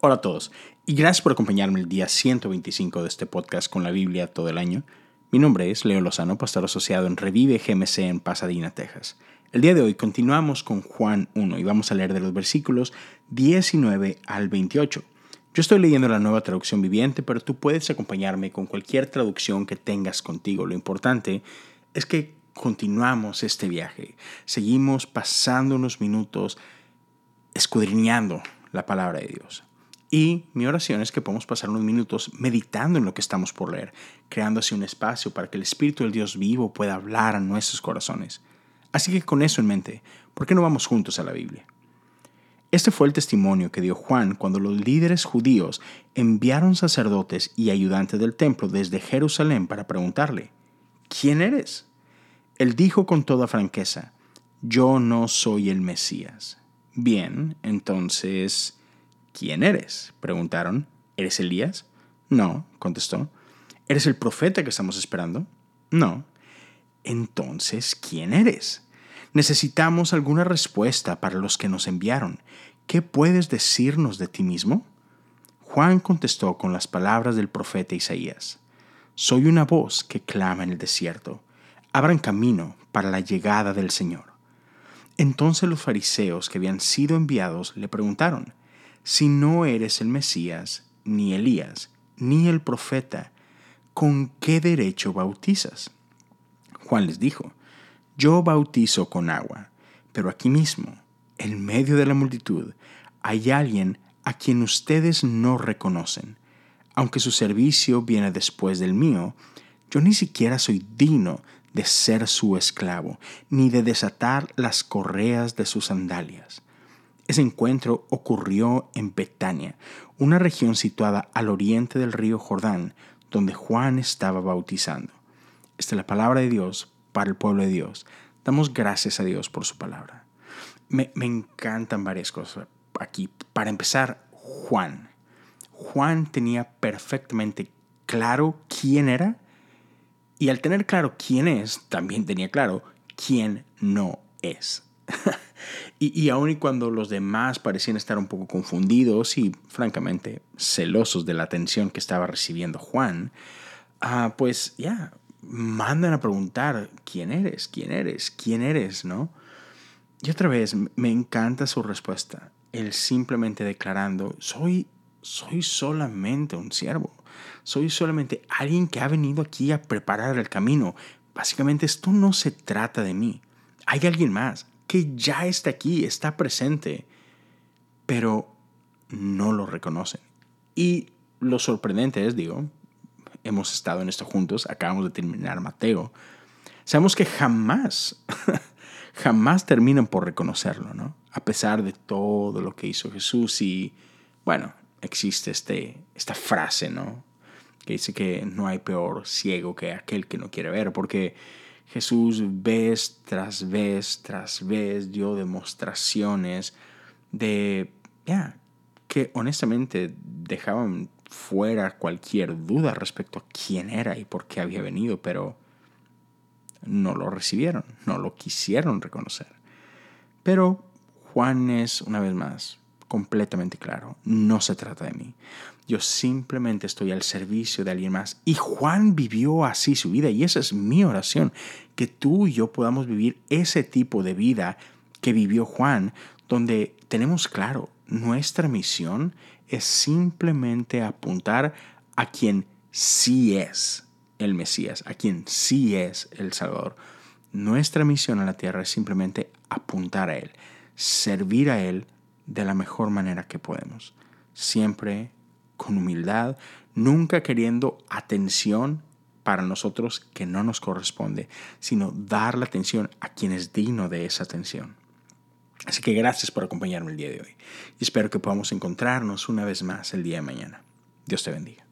Hola a todos y gracias por acompañarme el día 125 de este podcast con la Biblia todo el año. Mi nombre es Leo Lozano, pastor asociado en Revive GMC en Pasadena, Texas. El día de hoy continuamos con Juan 1 y vamos a leer de los versículos 19 al 28. Yo estoy leyendo la nueva traducción viviente, pero tú puedes acompañarme con cualquier traducción que tengas contigo. Lo importante es que continuamos este viaje. Seguimos pasando unos minutos escudriñando la palabra de Dios. Y mi oración es que podamos pasar unos minutos meditando en lo que estamos por leer, creando así un espacio para que el Espíritu del Dios vivo pueda hablar a nuestros corazones. Así que con eso en mente, ¿por qué no vamos juntos a la Biblia? Este fue el testimonio que dio Juan cuando los líderes judíos enviaron sacerdotes y ayudantes del templo desde Jerusalén para preguntarle, ¿quién eres? Él dijo con toda franqueza, yo no soy el Mesías. Bien, entonces, ¿Quién eres? preguntaron. ¿Eres Elías? No, contestó. ¿Eres el profeta que estamos esperando? No. Entonces, ¿quién eres? Necesitamos alguna respuesta para los que nos enviaron. ¿Qué puedes decirnos de ti mismo? Juan contestó con las palabras del profeta Isaías. Soy una voz que clama en el desierto. Abran camino para la llegada del Señor. Entonces los fariseos que habían sido enviados le preguntaron, si no eres el Mesías, ni Elías, ni el profeta, ¿con qué derecho bautizas? Juan les dijo, yo bautizo con agua, pero aquí mismo, en medio de la multitud, hay alguien a quien ustedes no reconocen. Aunque su servicio viene después del mío, yo ni siquiera soy digno de ser su esclavo, ni de desatar las correas de sus sandalias. Ese encuentro ocurrió en Betania, una región situada al oriente del río Jordán, donde Juan estaba bautizando. Esta es la palabra de Dios para el pueblo de Dios. Damos gracias a Dios por su palabra. Me, me encantan varias cosas aquí. Para empezar, Juan. Juan tenía perfectamente claro quién era y al tener claro quién es, también tenía claro quién no es. y, y aun y cuando los demás parecían estar un poco confundidos y francamente celosos de la atención que estaba recibiendo Juan, ah, pues ya, mandan a preguntar, ¿quién eres? ¿quién eres? ¿quién eres? ¿No? Y otra vez, me encanta su respuesta. Él simplemente declarando, soy, soy solamente un siervo. Soy solamente alguien que ha venido aquí a preparar el camino. Básicamente esto no se trata de mí. Hay alguien más que ya está aquí, está presente, pero no lo reconocen. Y lo sorprendente es, digo, hemos estado en esto juntos, acabamos de terminar Mateo, sabemos que jamás, jamás terminan por reconocerlo, ¿no? A pesar de todo lo que hizo Jesús y, bueno, existe este, esta frase, ¿no? Que dice que no hay peor ciego que aquel que no quiere ver, porque Jesús vez tras vez tras vez dio demostraciones de, ya, que honestamente dejaban fuera cualquier duda respecto a quién era y por qué había venido, pero no lo recibieron, no lo quisieron reconocer. Pero Juan es, una vez más, completamente claro, no se trata de mí. Yo simplemente estoy al servicio de alguien más. Y Juan vivió así su vida y esa es mi oración, que tú y yo podamos vivir ese tipo de vida que vivió Juan, donde tenemos claro, nuestra misión es simplemente apuntar a quien sí es el Mesías, a quien sí es el Salvador. Nuestra misión en la tierra es simplemente apuntar a Él, servir a Él de la mejor manera que podemos. Siempre con humildad, nunca queriendo atención para nosotros que no nos corresponde, sino dar la atención a quien es digno de esa atención. Así que gracias por acompañarme el día de hoy y espero que podamos encontrarnos una vez más el día de mañana. Dios te bendiga.